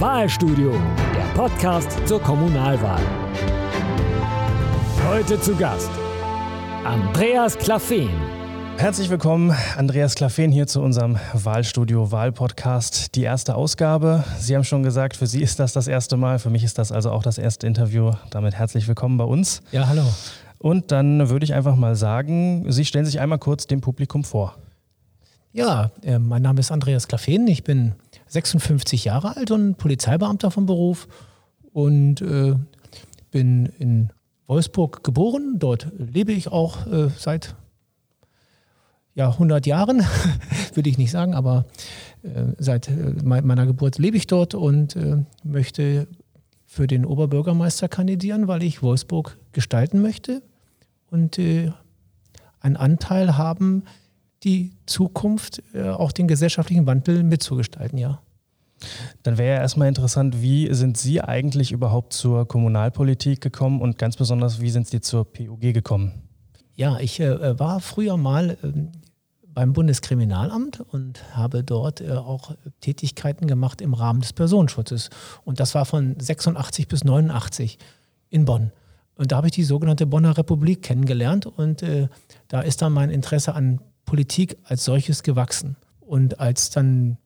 Wahlstudio, der Podcast zur Kommunalwahl. Heute zu Gast Andreas Klaffen. Herzlich willkommen, Andreas Klaffen hier zu unserem Wahlstudio Wahlpodcast. Die erste Ausgabe. Sie haben schon gesagt, für Sie ist das das erste Mal. Für mich ist das also auch das erste Interview. Damit herzlich willkommen bei uns. Ja, hallo. Und dann würde ich einfach mal sagen, Sie stellen sich einmal kurz dem Publikum vor. Ja, äh, mein Name ist Andreas Klaffen. Ich bin 56 Jahre alt und Polizeibeamter vom Beruf und äh, bin in Wolfsburg geboren. Dort lebe ich auch äh, seit ja, 100 Jahren, würde ich nicht sagen, aber äh, seit äh, meiner Geburt lebe ich dort und äh, möchte für den Oberbürgermeister kandidieren, weil ich Wolfsburg gestalten möchte und äh, einen Anteil haben, die Zukunft, äh, auch den gesellschaftlichen Wandel mitzugestalten, ja. Dann wäre ja erstmal interessant, wie sind Sie eigentlich überhaupt zur Kommunalpolitik gekommen und ganz besonders, wie sind Sie zur POG gekommen? Ja, ich äh, war früher mal äh, beim Bundeskriminalamt und habe dort äh, auch Tätigkeiten gemacht im Rahmen des Personenschutzes. Und das war von 86 bis 89 in Bonn. Und da habe ich die sogenannte Bonner Republik kennengelernt und äh, da ist dann mein Interesse an Politik als solches gewachsen. Und als dann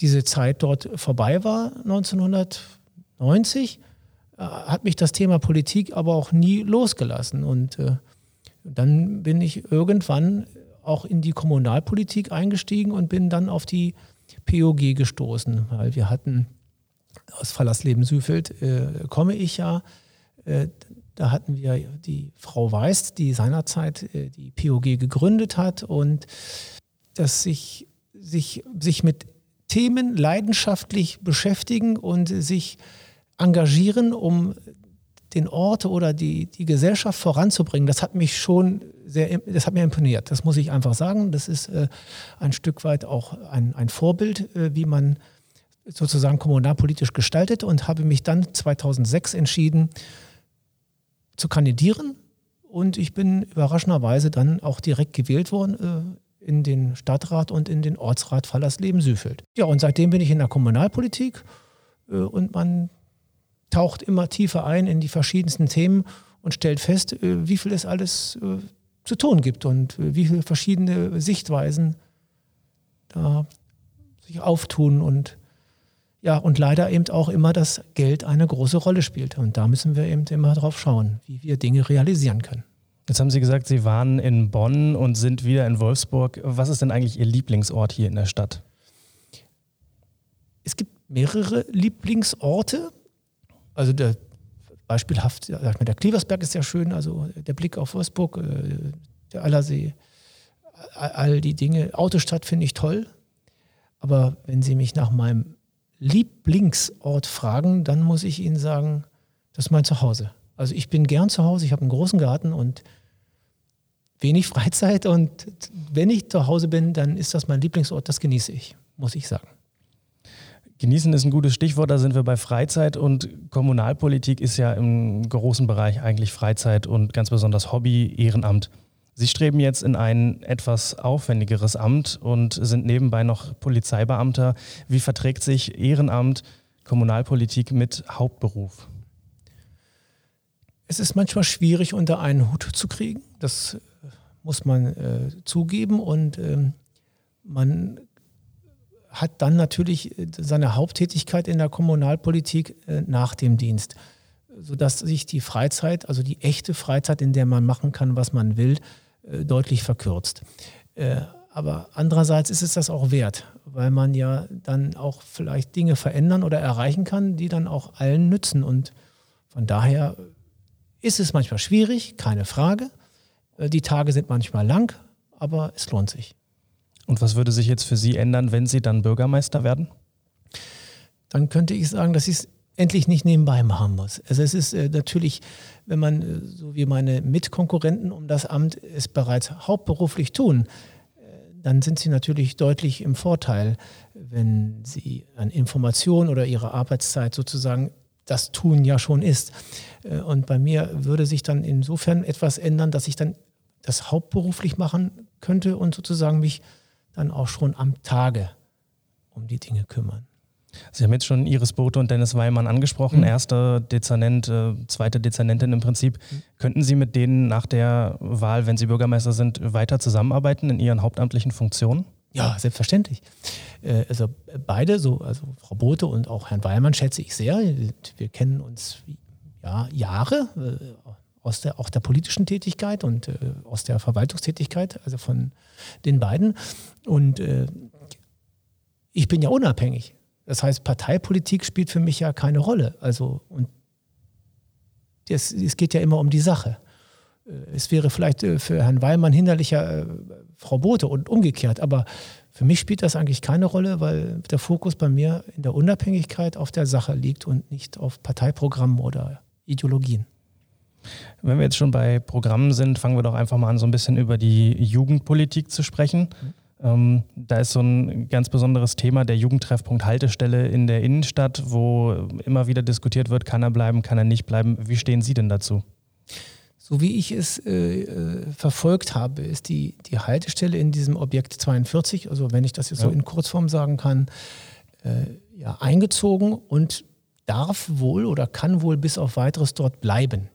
diese Zeit dort vorbei war, 1990, äh, hat mich das Thema Politik aber auch nie losgelassen. Und äh, dann bin ich irgendwann auch in die Kommunalpolitik eingestiegen und bin dann auf die POG gestoßen, weil wir hatten aus Fallersleben-Süfeld äh, komme ich ja. Äh, da hatten wir die Frau Weiß, die seinerzeit äh, die POG gegründet hat und dass sich, sich, sich mit Themen leidenschaftlich beschäftigen und sich engagieren, um den Ort oder die, die Gesellschaft voranzubringen, das hat mich schon sehr, das hat mir imponiert. Das muss ich einfach sagen. Das ist äh, ein Stück weit auch ein, ein Vorbild, äh, wie man sozusagen kommunalpolitisch gestaltet und habe mich dann 2006 entschieden, zu kandidieren. Und ich bin überraschenderweise dann auch direkt gewählt worden äh, in den Stadtrat und in den Ortsrat Fallersleben-Süfeld. Ja, und seitdem bin ich in der Kommunalpolitik äh, und man taucht immer tiefer ein in die verschiedensten Themen und stellt fest, äh, wie viel es alles äh, zu tun gibt und äh, wie viele verschiedene Sichtweisen da sich auftun und ja, und leider eben auch immer das Geld eine große Rolle spielt. Und da müssen wir eben immer drauf schauen, wie wir Dinge realisieren können. Jetzt haben Sie gesagt, Sie waren in Bonn und sind wieder in Wolfsburg. Was ist denn eigentlich Ihr Lieblingsort hier in der Stadt? Es gibt mehrere Lieblingsorte. Also der beispielhaft, der Kleversberg ist sehr schön, also der Blick auf Wolfsburg, äh, der Allersee, all die Dinge. Autostadt finde ich toll. Aber wenn Sie mich nach meinem Lieblingsort fragen, dann muss ich Ihnen sagen, das ist mein Zuhause. Also ich bin gern zu Hause, ich habe einen großen Garten und wenig Freizeit und wenn ich zu Hause bin, dann ist das mein Lieblingsort, das genieße ich, muss ich sagen. Genießen ist ein gutes Stichwort, da sind wir bei Freizeit und Kommunalpolitik ist ja im großen Bereich eigentlich Freizeit und ganz besonders Hobby, Ehrenamt. Sie streben jetzt in ein etwas aufwendigeres Amt und sind nebenbei noch Polizeibeamter. Wie verträgt sich Ehrenamt, Kommunalpolitik mit Hauptberuf? Es ist manchmal schwierig, unter einen Hut zu kriegen. Das muss man äh, zugeben. Und ähm, man hat dann natürlich seine Haupttätigkeit in der Kommunalpolitik äh, nach dem Dienst, sodass sich die Freizeit, also die echte Freizeit, in der man machen kann, was man will, äh, deutlich verkürzt. Äh, aber andererseits ist es das auch wert, weil man ja dann auch vielleicht Dinge verändern oder erreichen kann, die dann auch allen nützen. Und von daher ist es manchmal schwierig, keine Frage. Äh, die Tage sind manchmal lang, aber es lohnt sich. Und was würde sich jetzt für Sie ändern, wenn Sie dann Bürgermeister werden? Dann könnte ich sagen, dass ich es endlich nicht nebenbei machen muss. Also es ist äh, natürlich, wenn man, äh, so wie meine Mitkonkurrenten um das Amt es bereits hauptberuflich tun, äh, dann sind sie natürlich deutlich im Vorteil, wenn sie an Informationen oder ihre Arbeitszeit sozusagen das Tun ja schon ist. Äh, und bei mir würde sich dann insofern etwas ändern, dass ich dann das hauptberuflich machen könnte und sozusagen mich dann auch schon am Tage um die Dinge kümmern. Sie haben jetzt schon Iris Bote und Dennis Weimann angesprochen, mhm. erster Dezernent, äh, zweite Dezernentin im Prinzip. Mhm. Könnten Sie mit denen nach der Wahl, wenn Sie Bürgermeister sind, weiter zusammenarbeiten in Ihren hauptamtlichen Funktionen? Ja, selbstverständlich. Äh, also beide, so, also Frau Bote und auch Herrn Weimann schätze ich sehr. Wir kennen uns ja, Jahre äh, aus der, auch der politischen Tätigkeit und aus der Verwaltungstätigkeit, also von den beiden. Und ich bin ja unabhängig. Das heißt, Parteipolitik spielt für mich ja keine Rolle. Also, und es, es geht ja immer um die Sache. Äh, es wäre vielleicht äh, für Herrn Weilmann hinderlicher, äh, Frau Bote und umgekehrt, aber für mich spielt das eigentlich keine Rolle, weil der Fokus bei mir in der Unabhängigkeit auf der Sache liegt und nicht auf Parteiprogrammen oder Ideologien. Wenn wir jetzt schon bei Programmen sind, fangen wir doch einfach mal an, so ein bisschen über die Jugendpolitik zu sprechen. Mhm. Ähm, da ist so ein ganz besonderes Thema der Jugendtreffpunkt Haltestelle in der Innenstadt, wo immer wieder diskutiert wird, kann er bleiben, kann er nicht bleiben. Wie stehen Sie denn dazu? So wie ich es äh, äh verfolgt habe, ist die, die Haltestelle in diesem Objekt 42, also wenn ich das jetzt ja. so in Kurzform sagen kann, äh, ja, eingezogen und darf wohl oder kann wohl bis auf weiteres dort bleiben.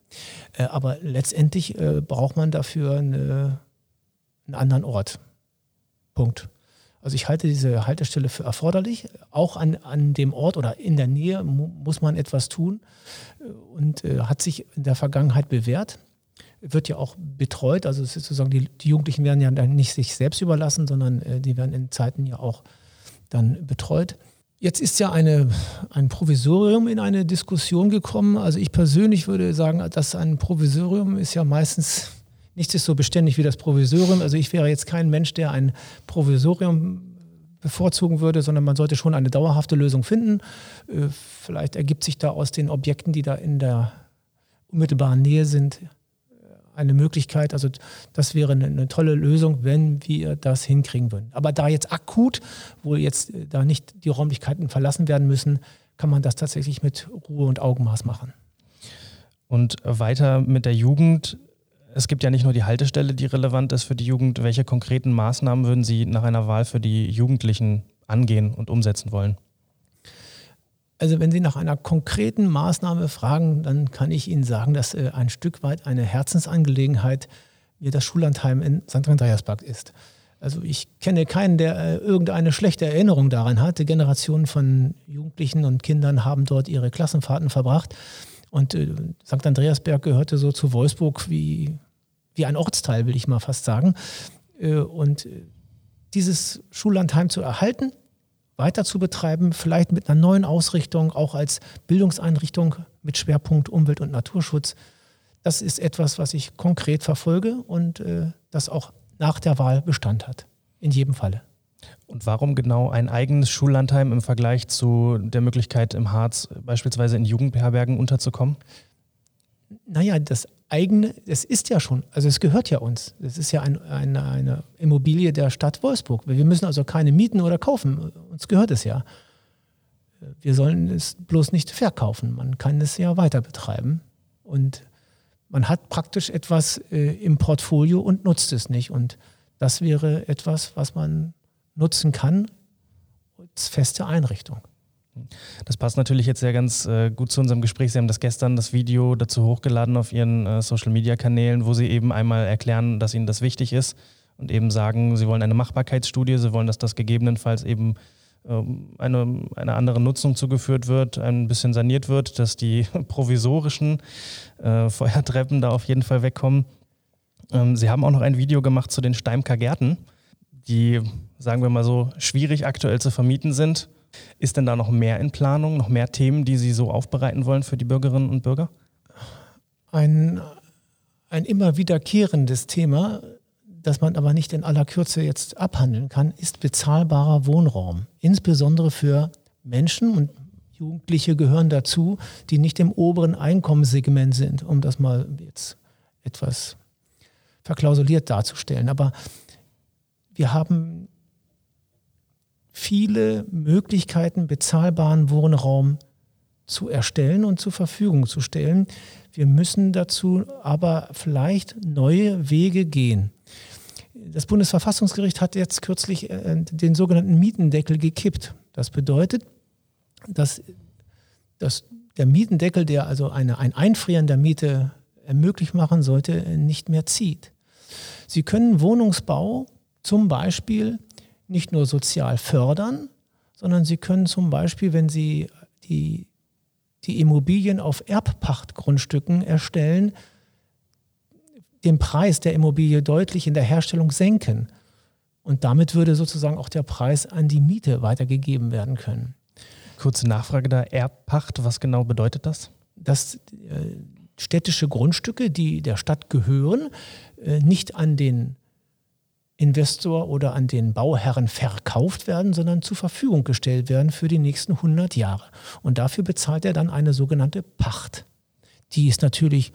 Äh, aber letztendlich äh, braucht man dafür eine, einen anderen Ort. Punkt. Also ich halte diese Haltestelle für erforderlich. Auch an, an dem Ort oder in der Nähe mu muss man etwas tun äh, und äh, hat sich in der Vergangenheit bewährt. Wird ja auch betreut, also sozusagen die, die Jugendlichen werden ja dann nicht sich selbst überlassen, sondern äh, die werden in Zeiten ja auch dann betreut. Jetzt ist ja eine, ein Provisorium in eine Diskussion gekommen. Also ich persönlich würde sagen, dass ein Provisorium ist ja meistens Nichts ist so beständig wie das Provisorium. Also ich wäre jetzt kein Mensch, der ein Provisorium bevorzugen würde, sondern man sollte schon eine dauerhafte Lösung finden. Äh, vielleicht ergibt sich da aus den Objekten, die da in der unmittelbaren Nähe sind, eine Möglichkeit. Also das wäre eine, tolle Lösung, wenn wir das hinkriegen würden. Aber da jetzt akut, wo jetzt äh, da nicht die Räumlichkeiten verlassen werden müssen, kann man das tatsächlich mit Ruhe und Augenmaß machen. Und weiter mit der Jugend es gibt ja nicht nur die Haltestelle, die relevant ist für die Jugend. Welche konkreten Maßnahmen würden Sie nach einer Wahl für die Jugendlichen angehen und umsetzen wollen? Also wenn Sie nach einer konkreten Maßnahme fragen, dann kann ich Ihnen sagen, dass äh, ein Stück weit eine Herzensangelegenheit mir das Schullandheim in St. Andreasberg ist. Also ich kenne keinen, der äh, irgendeine schlechte Erinnerung daran hatte. Generationen von Jugendlichen und Kindern haben dort ihre Klassenfahrten verbracht. Und äh, St. Andreasberg gehörte so zu Wolfsburg wie wie ein Ortsteil, will ich mal fast sagen. Äh, und äh, dieses Schullandheim zu erhalten, weiter zu betreiben, vielleicht mit einer neuen Ausrichtung, auch als Bildungseinrichtung mit Schwerpunkt Umwelt- und Naturschutz, das ist etwas, was ich konkret verfolge und äh, das auch nach der Wahl Bestand hat. In jedem Falle. Und warum genau ein eigenes Schullandheim im Vergleich zu der Möglichkeit im Harz beispielsweise in Jugendherbergen unterzukommen? Naja, das eigene, es ist ja schon, also es gehört ja uns. Es ist ja ein, eine, eine Immobilie der Stadt Wolfsburg. Wir müssen also keine mieten oder kaufen. Uns gehört es ja. Wir sollen es bloß nicht verkaufen. Man kann es ja weiter betreiben. Und man hat praktisch etwas äh, im Portfolio und nutzt es nicht. Und das wäre etwas, was man nutzen kann als feste Einrichtung. Das passt natürlich jetzt sehr ganz äh, gut zu unserem Gespräch. Sie haben das gestern das Video dazu hochgeladen auf Ihren äh, Social Media Kanälen, wo Sie eben einmal erklären, dass Ihnen das wichtig ist und eben sagen, Sie wollen eine Machbarkeitsstudie, Sie wollen, dass das gegebenenfalls eben ähm, eine, eine andere Nutzung zugeführt wird, ein bisschen saniert wird, dass die provisorischen äh, Feuertreppen da auf jeden Fall wegkommen. Ähm, Sie haben auch noch ein Video gemacht zu den Steimker Gärten, die, sagen wir mal so, schwierig aktuell zu vermieten sind ist denn da noch mehr in Planung, noch mehr Themen, die Sie so aufbereiten wollen für die Bürgerinnen und Bürger? Ein, ein immer wiederkehrendes Thema, das man aber nicht in aller Kürze jetzt abhandeln kann, ist bezahlbarer Wohnraum. Insbesondere für Menschen und Jugendliche gehören dazu, die nicht im oberen Einkommenssegment sind, um das mal jetzt etwas verklausuliert darzustellen. Aber wir haben viele Möglichkeiten, bezahlbaren Wohnraum zu erstellen und zur Verfügung zu stellen. Wir müssen dazu aber vielleicht neue Wege gehen. Das Bundesverfassungsgericht hat jetzt kürzlich äh, den sogenannten Mietendeckel gekippt. Das bedeutet, dass, dass der Mietendeckel, der also eine, ein Einfrieren der Miete ermöglicht machen sollte, nicht mehr zieht. Sie können Wohnungsbau zum Beispiel nicht nur sozial fördern, sondern Sie können zum Beispiel, wenn Sie die, die Immobilien auf Erbpachtgrundstücken erstellen, den Preis der Immobilie deutlich in der Herstellung senken. Und damit würde sozusagen auch der Preis an die Miete weitergegeben werden können. Kurze Nachfrage da, Erbpacht, was genau bedeutet das? Dass äh, städtische Grundstücke, die der Stadt gehören, äh, nicht an den Investor oder an den Bauherren verkauft werden, sondern zur Verfügung gestellt werden für die nächsten 100 Jahre. Und dafür bezahlt er dann eine sogenannte Pacht. Die ist natürlich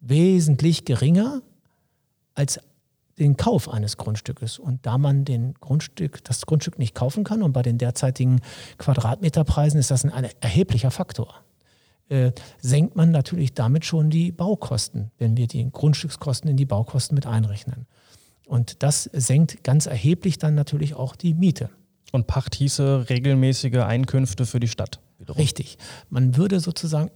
wesentlich geringer als den Kauf eines Grundstückes. Und da man den Grundstück, das Grundstück nicht kaufen kann und bei den derzeitigen Quadratmeterpreisen ist das ein erheblicher Faktor, äh, senkt man natürlich damit schon die Baukosten, wenn wir die Grundstückskosten in die Baukosten mit einrechnen. Und das senkt ganz erheblich dann natürlich auch die Miete. Und Pacht hieße regelmäßige Einkünfte für die Stadt. Wiederum. Richtig. Man würde sozusagen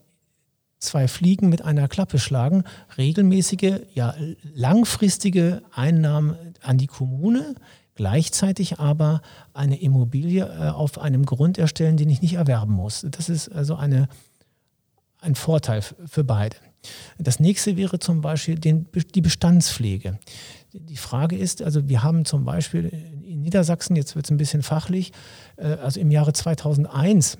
zwei Fliegen mit einer Klappe schlagen. Regelmäßige, ja langfristige Einnahmen an die Kommune, gleichzeitig aber eine Immobilie äh, auf einem Grund erstellen, den ich nicht erwerben muss. Das ist also eine, ein Vorteil für beide. Das nächste wäre zum Beispiel den, die Bestandspflege. Die Frage ist, also wir haben zum Beispiel in Niedersachsen, jetzt wird es ein bisschen fachlich, äh, also im Jahre 2001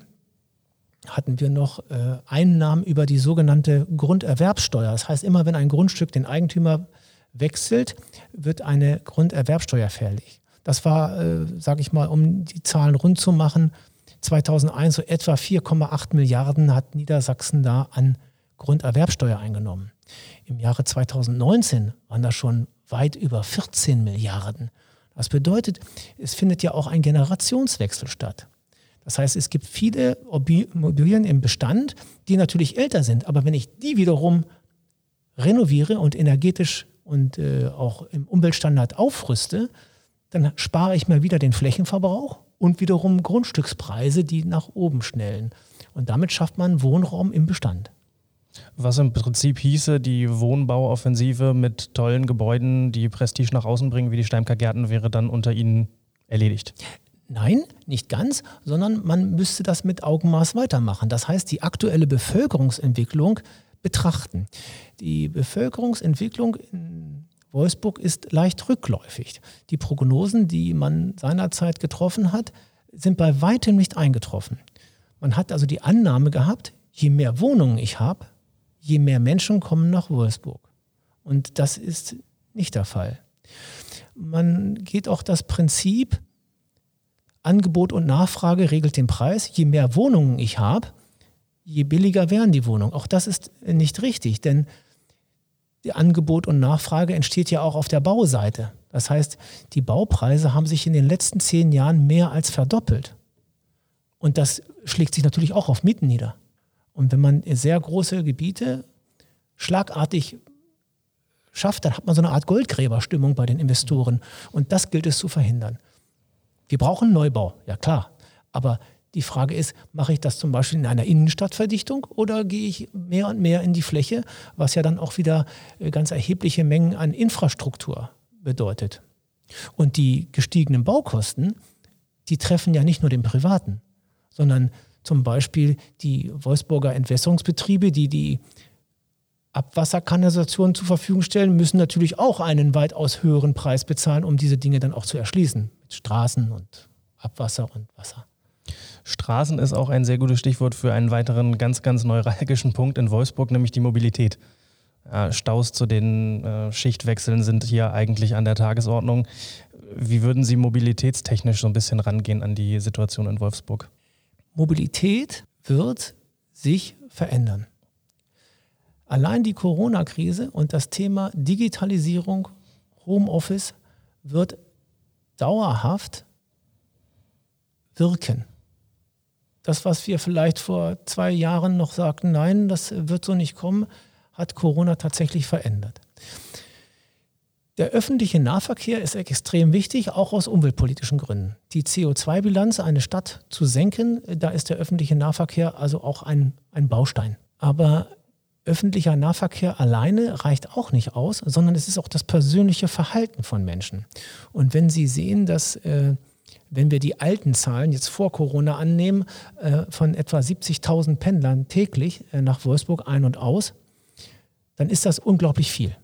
hatten wir noch äh, Einnahmen über die sogenannte Grunderwerbsteuer. Das heißt, immer wenn ein Grundstück den Eigentümer wechselt, wird eine Grunderwerbsteuer fällig. Das war, äh, sage ich mal, um die Zahlen rund zu machen, 2001 so etwa 4,8 Milliarden hat Niedersachsen da an Grunderwerbsteuer eingenommen. Im Jahre 2019 waren das schon weit über 14 Milliarden. Das bedeutet, es findet ja auch ein Generationswechsel statt. Das heißt, es gibt viele Immobilien im Bestand, die natürlich älter sind, aber wenn ich die wiederum renoviere und energetisch und äh, auch im Umweltstandard aufrüste, dann spare ich mir wieder den Flächenverbrauch und wiederum Grundstückspreise, die nach oben schnellen. Und damit schafft man Wohnraum im Bestand. Was im Prinzip hieße, die Wohnbauoffensive mit tollen Gebäuden, die Prestige nach außen bringen, wie die Steimker Gärten, wäre dann unter Ihnen erledigt. Nein, nicht ganz, sondern man müsste das mit Augenmaß weitermachen. Das heißt, die aktuelle Bevölkerungsentwicklung betrachten. Die Bevölkerungsentwicklung in Wolfsburg ist leicht rückläufig. Die Prognosen, die man seinerzeit getroffen hat, sind bei weitem nicht eingetroffen. Man hat also die Annahme gehabt, je mehr Wohnungen ich habe, je mehr Menschen kommen nach Wolfsburg. Und das ist nicht der Fall. Man geht auch das Prinzip, Angebot und Nachfrage regelt den Preis. Je mehr Wohnungen ich habe, je billiger werden die Wohnungen. Auch das ist nicht richtig, denn Angebot und Nachfrage entsteht ja auch auf der Bauseite. Das heißt, die Baupreise haben sich in den letzten zehn Jahren mehr als verdoppelt. Und das schlägt sich natürlich auch auf Mieten nieder. Und wenn man sehr große Gebiete schlagartig schafft, dann hat man so eine Art Goldgräberstimmung bei den Investoren. Und das gilt es zu verhindern. Wir brauchen Neubau, ja klar. Aber die Frage ist, mache ich das zum Beispiel in einer Innenstadtverdichtung oder gehe ich mehr und mehr in die Fläche, was ja dann auch wieder äh, ganz erhebliche Mengen an Infrastruktur bedeutet. Und die gestiegenen Baukosten, die treffen ja nicht nur den Privaten, sondern zum Beispiel die Wolfsburger Entwässerungsbetriebe, die die Abwasserkanalisation zur Verfügung stellen, müssen natürlich auch einen weitaus höheren Preis bezahlen, um diese Dinge dann auch zu erschließen. Mit Straßen und Abwasser und Wasser. Straßen ist auch ein sehr gutes Stichwort für einen weiteren ganz, ganz neuralgischen Punkt in Wolfsburg, nämlich die Mobilität. Staus zu den äh, Schichtwechseln sind hier eigentlich an der Tagesordnung. Wie würden Sie mobilitätstechnisch so ein bisschen rangehen an die Situation in Wolfsburg? Mobilität wird sich verändern. Allein die Corona-Krise und das Thema Digitalisierung, Homeoffice wird dauerhaft wirken. Das, was wir vielleicht vor zwei Jahren noch sagten, nein, das wird so nicht kommen, hat Corona tatsächlich verändert. Der öffentliche Nahverkehr ist extrem wichtig, auch aus umweltpolitischen Gründen. Die CO2-Bilanz einer Stadt zu senken, da ist der öffentliche Nahverkehr also auch ein, ein Baustein. Aber öffentlicher Nahverkehr alleine reicht auch nicht aus, sondern es ist auch das persönliche Verhalten von Menschen. Und wenn Sie sehen, dass äh, wenn wir die alten Zahlen jetzt vor Corona annehmen, äh, von etwa 70.000 Pendlern täglich äh, nach Wolfsburg ein und aus, dann ist das unglaublich viel.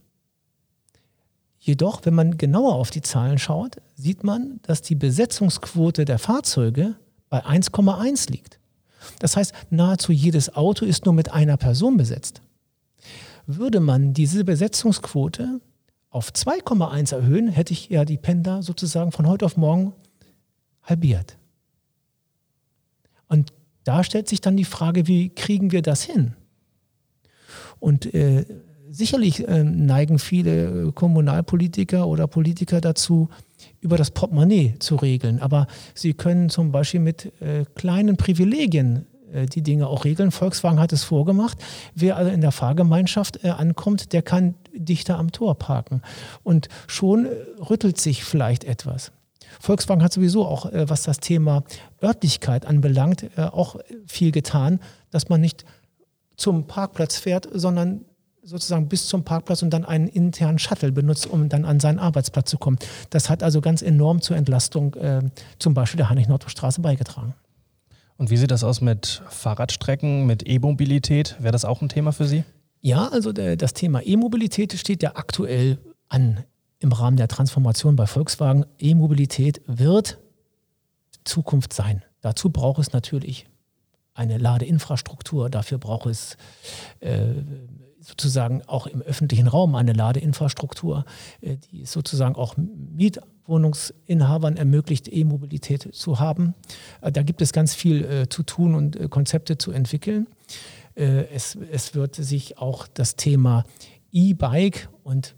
Jedoch, wenn man genauer auf die Zahlen schaut, sieht man, dass die Besetzungsquote der Fahrzeuge bei 1,1 liegt. Das heißt, nahezu jedes Auto ist nur mit einer Person besetzt. Würde man diese Besetzungsquote auf 2,1 erhöhen, hätte ich ja die Pendler sozusagen von heute auf morgen halbiert. Und da stellt sich dann die Frage, wie kriegen wir das hin? Und äh, sicherlich äh, neigen viele äh, Kommunalpolitiker oder Politiker dazu, über das Portemonnaie zu regeln. Aber sie können zum Beispiel mit äh, kleinen Privilegien die Dinge auch regeln. Volkswagen hat es vorgemacht. Wer also in der Fahrgemeinschaft ankommt, der kann dichter am Tor parken. Und schon rüttelt sich vielleicht etwas. Volkswagen hat sowieso auch, was das Thema Örtlichkeit anbelangt, auch viel getan, dass man nicht zum Parkplatz fährt, sondern sozusagen bis zum Parkplatz und dann einen internen Shuttle benutzt, um dann an seinen Arbeitsplatz zu kommen. Das hat also ganz enorm zur Entlastung äh, zum Beispiel der Heinrich-Nordhoff-Straße beigetragen. Und wie sieht das aus mit Fahrradstrecken, mit E-Mobilität? Wäre das auch ein Thema für Sie? Ja, also der, das Thema E-Mobilität steht ja aktuell an im Rahmen der Transformation bei Volkswagen. E-Mobilität wird Zukunft sein. Dazu braucht es natürlich eine Ladeinfrastruktur, dafür braucht es äh, sozusagen auch im öffentlichen Raum eine Ladeinfrastruktur, äh, die es sozusagen auch Mietwohnungsinhabern ermöglicht, E-Mobilität zu haben. Äh, da gibt es ganz viel äh, zu tun und Konzepte zu entwickeln. Es, es wird sich auch das Thema E-Bike und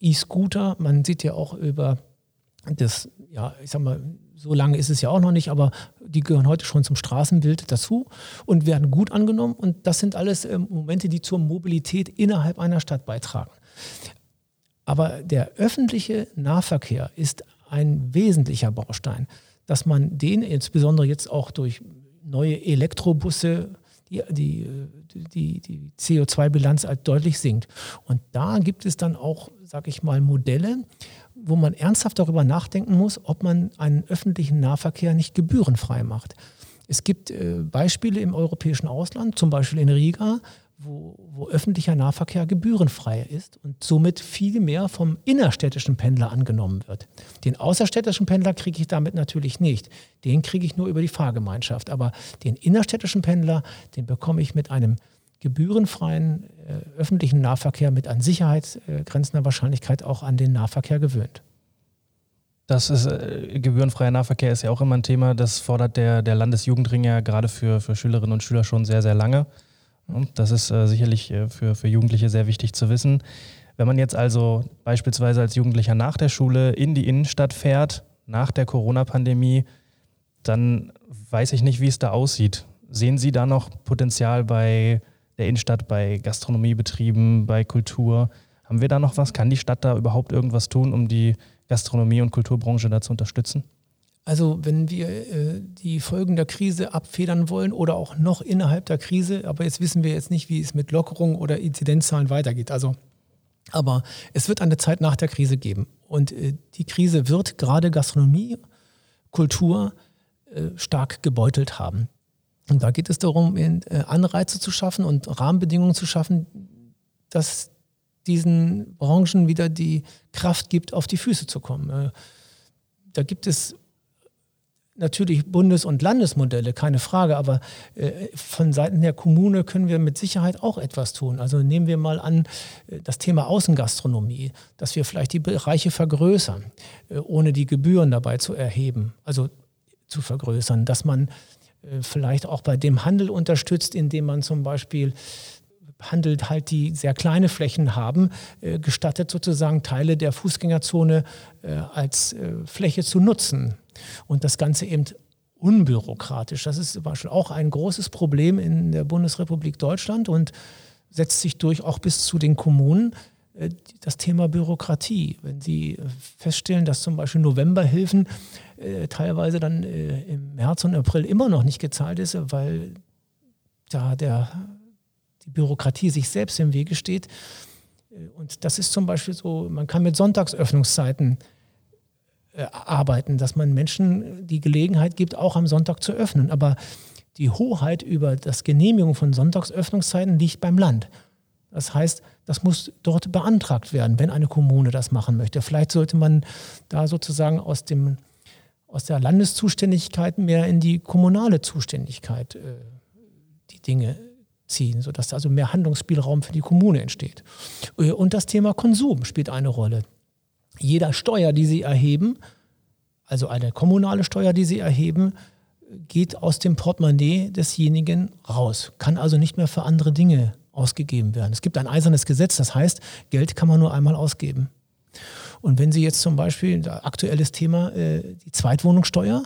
E-Scooter, man sieht ja auch über das, ja, ich sag mal, so lange ist es ja auch noch nicht, aber die gehören heute schon zum Straßenbild dazu und werden gut angenommen. Und das sind alles äh, Momente, die zur Mobilität innerhalb einer Stadt beitragen. Aber der öffentliche Nahverkehr ist ein wesentlicher Baustein, dass man den insbesondere jetzt auch durch neue Elektrobusse die, die, die, die CO2-Bilanz halt deutlich sinkt. Und da gibt es dann auch, sag ich mal, Modelle, wo man ernsthaft darüber nachdenken muss, ob man einen öffentlichen Nahverkehr nicht gebührenfrei macht. Es gibt äh, Beispiele im europäischen Ausland, zum Beispiel in Riga, wo, wo, öffentlicher Nahverkehr gebührenfrei ist und somit viel mehr vom innerstädtischen Pendler angenommen wird. Den außerstädtischen Pendler kriege ich damit natürlich nicht. Den kriege ich nur über die Fahrgemeinschaft. Aber den innerstädtischen Pendler, den bekomme ich mit einem gebührenfreien äh, öffentlichen Nahverkehr mit an Sicherheit äh, grenzender Wahrscheinlichkeit auch an den Nahverkehr gewöhnt. Das ist äh, gebührenfreier Nahverkehr ist ja auch immer ein Thema. Das fordert der, der Landesjugendring ja gerade für, für Schülerinnen und Schüler schon sehr, sehr lange. Und das ist äh, sicherlich äh, für, für Jugendliche sehr wichtig zu wissen. Wenn man jetzt also beispielsweise als Jugendlicher nach der Schule in die Innenstadt fährt, nach der Corona-Pandemie, dann weiß ich nicht, wie es da aussieht. Sehen Sie da noch Potenzial bei der Innenstadt, bei Gastronomiebetrieben, bei Kultur. Haben wir da noch was? Kann die Stadt da überhaupt irgendwas tun, um die Gastronomie- und Kulturbranche da zu unterstützen? Also wenn wir äh, die Folgen der Krise abfedern wollen oder auch noch innerhalb der Krise, aber jetzt wissen wir jetzt nicht, wie es mit Lockerungen oder Inzidenzzahlen weitergeht. Also, aber es wird eine Zeit nach der Krise geben. Und äh, die Krise wird gerade Gastronomie, Kultur äh, stark gebeutelt haben. Und da geht es darum, äh, Anreize zu schaffen und Rahmenbedingungen zu schaffen, dass diesen Branchen wieder die Kraft gibt, auf die Füße zu kommen. Äh, da gibt es natürlich Bundes- und Landesmodelle, keine Frage, aber äh, von Seiten der Kommune können wir mit Sicherheit auch etwas tun. Also nehmen wir mal an das Thema Außengastronomie, dass wir vielleicht die Bereiche vergrößern, ohne die Gebühren dabei zu erheben, also zu vergrößern, dass man vielleicht auch bei dem Handel unterstützt, indem man zum Beispiel handelt halt, die sehr kleine Flächen haben, äh, gestattet sozusagen Teile der Fußgängerzone äh, als Fläche zu nutzen. Und das Ganze eben unbürokratisch. Das ist zum Beispiel auch ein großes Problem in der Bundesrepublik Deutschland und setzt sich durch auch bis zu den Kommunen. äh, das Thema Bürokratie. Wenn Sie feststellen, dass zum Beispiel Novemberhilfen äh, teilweise dann äh, im März und April immer noch nicht gezahlt ist, weil da der, die Bürokratie sich selbst im Wege steht. Äh, und das ist zum Beispiel so, man kann mit Sonntagsöffnungszeiten äh, arbeiten, dass man Menschen die Gelegenheit gibt, auch am Sonntag zu öffnen. Aber die Hoheit über das Genehmigung von Sonntagsöffnungszeiten liegt beim Land. Das heißt, das muss dort beantragt werden, wenn eine Kommune das machen möchte. Vielleicht sollte man da sozusagen aus, dem, aus der Landeszuständigkeit mehr in die kommunale Zuständigkeit äh, die Dinge ziehen, sodass also mehr Handlungsspielraum für die Kommune entsteht. Äh, und das Thema Konsum spielt eine Rolle. Jeder Steuer, die Sie erheben, also eine kommunale Steuer, die Sie erheben, geht aus dem Portemonnaie desjenigen raus, kann also nicht mehr für andere Dinge ausgegeben werden. Es gibt ein eisernes Gesetz, das heißt, Geld kann man nur einmal ausgeben. Und wenn Sie jetzt zum Beispiel, aktuelles Thema, äh, die Zweitwohnungssteuer,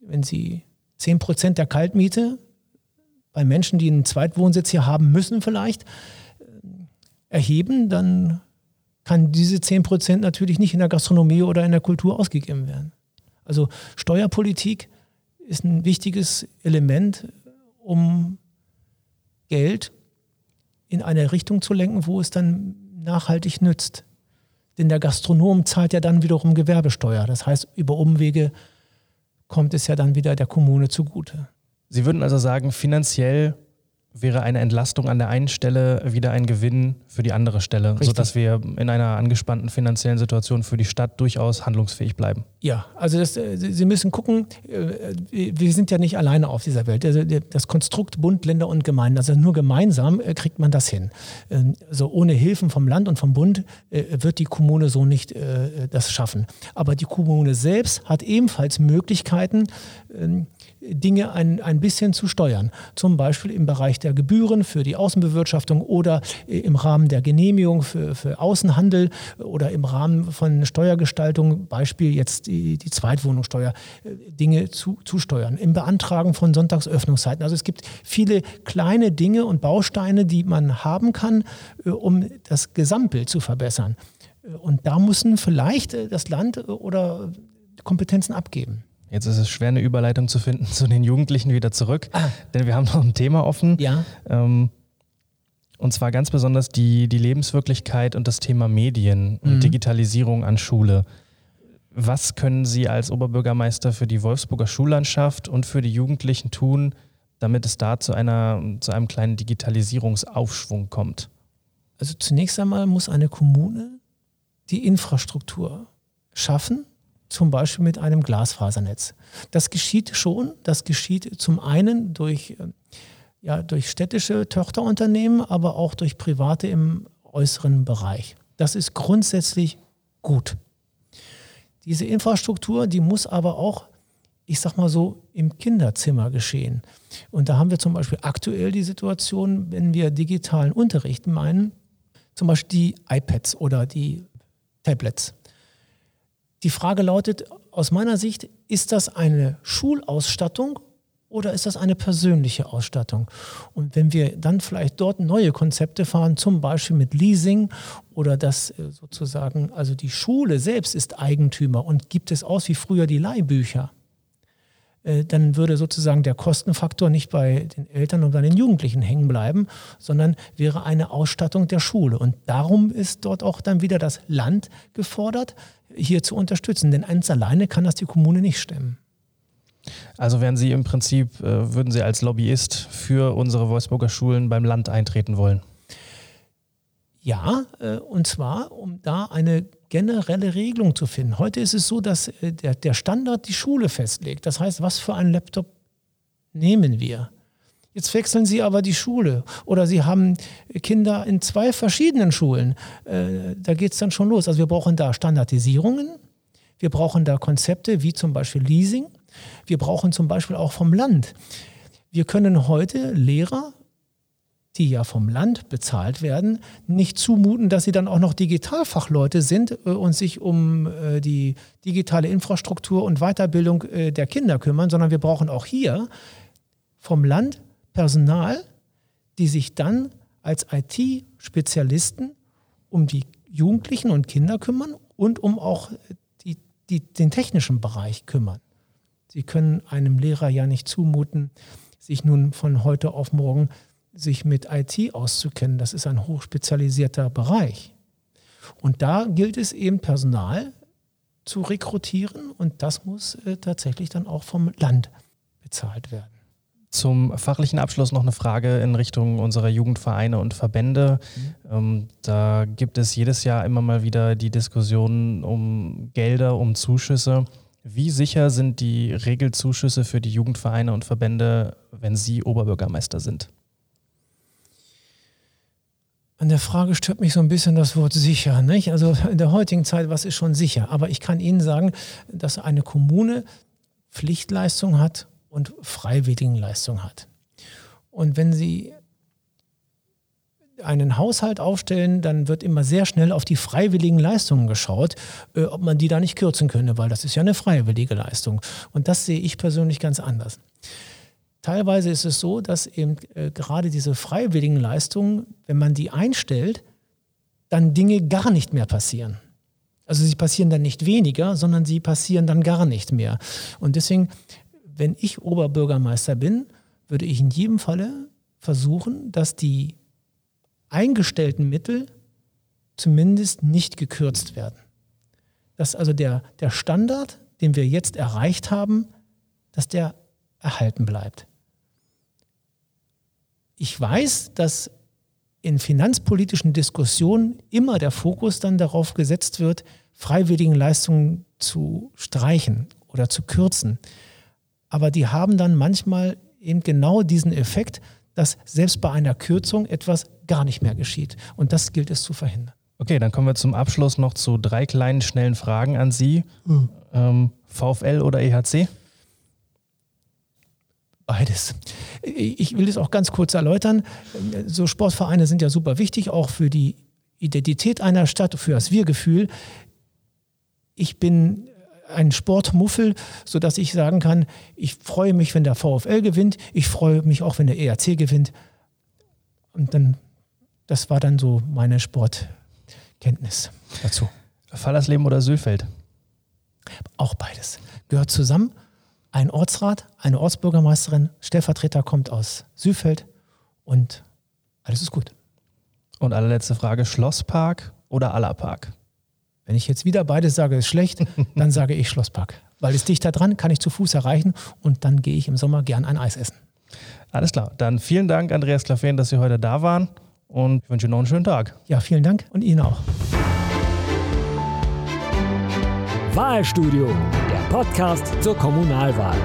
wenn Sie 10 Prozent der Kaltmiete bei Menschen, die einen Zweitwohnsitz hier haben müssen, vielleicht äh, erheben, dann kann diese 10 Prozent natürlich nicht in der Gastronomie oder in der Kultur ausgegeben werden. Also Steuerpolitik ist ein wichtiges Element, um Geld in eine Richtung zu lenken, wo es dann nachhaltig nützt. Denn der Gastronom zahlt ja dann wiederum Gewerbesteuer. Das heißt, über Umwege kommt es ja dann wieder der Kommune zugute. Sie würden also sagen, finanziell wäre eine Entlastung an der einen Stelle wieder ein Gewinn für die andere Stelle, Richtig. sodass wir in einer angespannten finanziellen Situation für die Stadt durchaus handlungsfähig bleiben. Ja, also das, äh, Sie müssen gucken, äh, wir sind ja nicht alleine auf dieser Welt. Also das Konstrukt Bund, Länder und Gemeinden, also nur gemeinsam äh, kriegt man das hin. Also ohne Hilfen vom Land und vom Bund wird die Kommune so nicht das schaffen. Aber die Kommune selbst hat ebenfalls Möglichkeiten, ähm, Dinge ein, ein bisschen zu steuern. Zum Beispiel im Bereich der Gebühren für die Außenbewirtschaftung oder äh, im Rahmen der Genehmigung für, für Außenhandel oder im Rahmen von Steuergestaltung, Beispiel jetzt die, die Zweitwohnungssteuer, äh, Dinge zu, zu steuern. Im Beantragen von Sonntagsöffnungszeiten. Also es gibt viele kleine Dinge und Bausteine, die man haben kann, äh, um das Gesamtbild zu verbessern. Und da müssen vielleicht das Land oder Kompetenzen abgeben. Jetzt ist es schwer, eine Überleitung zu finden zu den Jugendlichen wieder zurück, ah. denn wir haben noch ein Thema offen. Ja. Ähm, und zwar ganz besonders die, die Lebenswirklichkeit und das Thema Medien und mhm. Digitalisierung an Schule. Was können Sie als Oberbürgermeister für die Wolfsburger Schullandschaft und für die Jugendlichen tun, damit es da zu, einer, zu einem kleinen Digitalisierungsaufschwung kommt? Also zunächst einmal muss eine Kommune die Infrastruktur schaffen, zum Beispiel mit einem Glasfasernetz. Das geschieht schon. Das geschieht zum einen durch, äh, ja, durch städtische Tochterunternehmen, aber auch durch private im äußeren Bereich. Das ist grundsätzlich gut. Diese Infrastruktur, die muss aber auch, ich sag mal so, im Kinderzimmer geschehen. Und da haben wir zum Beispiel aktuell die Situation, wenn wir digitalen Unterricht meinen, zum Beispiel die iPads oder die Tablets. Die Frage lautet aus meiner Sicht, ist das eine Schulausstattung oder ist das eine persönliche Ausstattung? Und wenn wir dann vielleicht dort neue Konzepte fahren, zum Beispiel mit Leasing oder das äh, sozusagen, also die Schule selbst ist Eigentümer und gibt es aus wie früher die Leihbücher, äh, dann würde sozusagen der Kostenfaktor nicht bei den Eltern und bei den Jugendlichen hängen bleiben, sondern wäre eine Ausstattung der Schule. Und darum ist dort auch dann wieder das Land gefordert, hier zu unterstützen. Denn eins alleine kann das die Kommune nicht stemmen. Also werden Sie im Prinzip, äh, würden Sie als Lobbyist für unsere Wolfsburger Schulen beim Land eintreten wollen? Ja, äh, und zwar, um da eine generelle Regelung zu finden. Heute ist es so, dass äh, der Standard die Schule festlegt. Das heißt, was für einen Laptop nehmen wir? Jetzt wechseln Sie aber die Schule oder Sie haben Kinder in zwei verschiedenen Schulen. Äh, da geht es dann schon los. Also wir brauchen da Standardisierungen, wir brauchen da Konzepte wie zum Beispiel Leasing, wir brauchen zum Beispiel auch vom Land. Wir können heute Lehrer, die ja vom Land bezahlt werden, nicht zumuten, dass sie dann auch noch Digitalfachleute sind äh, und sich um äh, die digitale Infrastruktur und Weiterbildung der Kinder kümmern, sondern wir brauchen auch hier vom Land Personal, die sich dann als IT-Spezialisten um die Jugendlichen und Kinder kümmern und um auch die, die, den technischen Bereich kümmern. Sie können einem Lehrer ja nicht zumuten, sich nun von heute auf morgen sich mit IT auszukennen. Das ist ein hochspezialisierter Bereich. Und da gilt es eben Personal zu rekrutieren und das muss äh, tatsächlich dann auch vom Land bezahlt werden. Zum fachlichen Abschluss noch eine Frage in Richtung unserer Jugendvereine und Verbände. Mhm. Ähm, da gibt es jedes Jahr immer mal wieder die Diskussion um Gelder, um Zuschüsse. Wie sicher sind die Regelzuschüsse für die Jugendvereine und Verbände, wenn Sie Oberbürgermeister sind? An der Frage stört mich so ein bisschen das Wort sicher. Nicht? Also in der heutigen Zeit, was ist schon sicher? Aber ich kann Ihnen sagen, dass eine Kommune Pflichtleistung hat und Freiwilligenleistung hat. Und wenn Sie einen Haushalt aufstellen, dann wird immer sehr schnell auf die freiwilligen Leistungen geschaut, äh, ob man die da nicht kürzen könne, weil das ist ja eine freiwillige Leistung. Und das sehe ich persönlich ganz anders. Teilweise ist es so, dass eben äh, gerade diese freiwilligen Leistungen, wenn man die einstellt, dann Dinge gar nicht mehr passieren. Also sie passieren dann nicht weniger, sondern sie passieren dann gar nicht mehr. Und deswegen, wenn ich Oberbürgermeister bin, würde ich in jedem Falle versuchen, dass die eingestellten Mittel zumindest nicht gekürzt werden. Dass also der, der Standard, den wir jetzt erreicht haben, dass der erhalten bleibt. Ich weiß, dass in finanzpolitischen Diskussionen immer der Fokus dann darauf gesetzt wird, freiwilligen Leistungen zu streichen oder zu kürzen. Aber die haben dann manchmal eben genau diesen Effekt, dass selbst bei einer Kürzung etwas gar nicht mehr geschieht. Und das gilt es zu verhindern. Okay, dann kommen wir zum Abschluss noch zu drei kleinen, schnellen Fragen an Sie. Mhm. Ähm, VfL oder EHC? Beides. Ich will es auch ganz kurz erläutern. So Sportvereine sind ja super wichtig, auch für die Identität einer Stadt, für das Wir-Gefühl. Ich bin ein Sportmuffel, sodass ich sagen kann, ich freue mich, wenn der VfL gewinnt, ich freue mich auch, wenn der ERC gewinnt. Und dann, das war dann so meine Sportkenntnis dazu. Fallersleben oder Sülfeld? Auch beides. Gehört zusammen ein Ortsrat, eine Ortsbürgermeisterin, Stellvertreter kommt aus Südfeld und alles ist gut. Und allerletzte Frage, Schlosspark oder Allerpark? Wenn ich jetzt wieder beides sage, ist schlecht, dann sage ich Schlosspark. Weil es dichter dran, kann ich zu Fuß erreichen und dann gehe ich im Sommer gern ein Eis essen. Alles klar. Dann vielen Dank, Andreas Klaffen, dass Sie heute da waren und ich wünsche Ihnen noch einen schönen Tag. Ja, vielen Dank und Ihnen auch. Wahlstudio, der Podcast zur Kommunalwahl.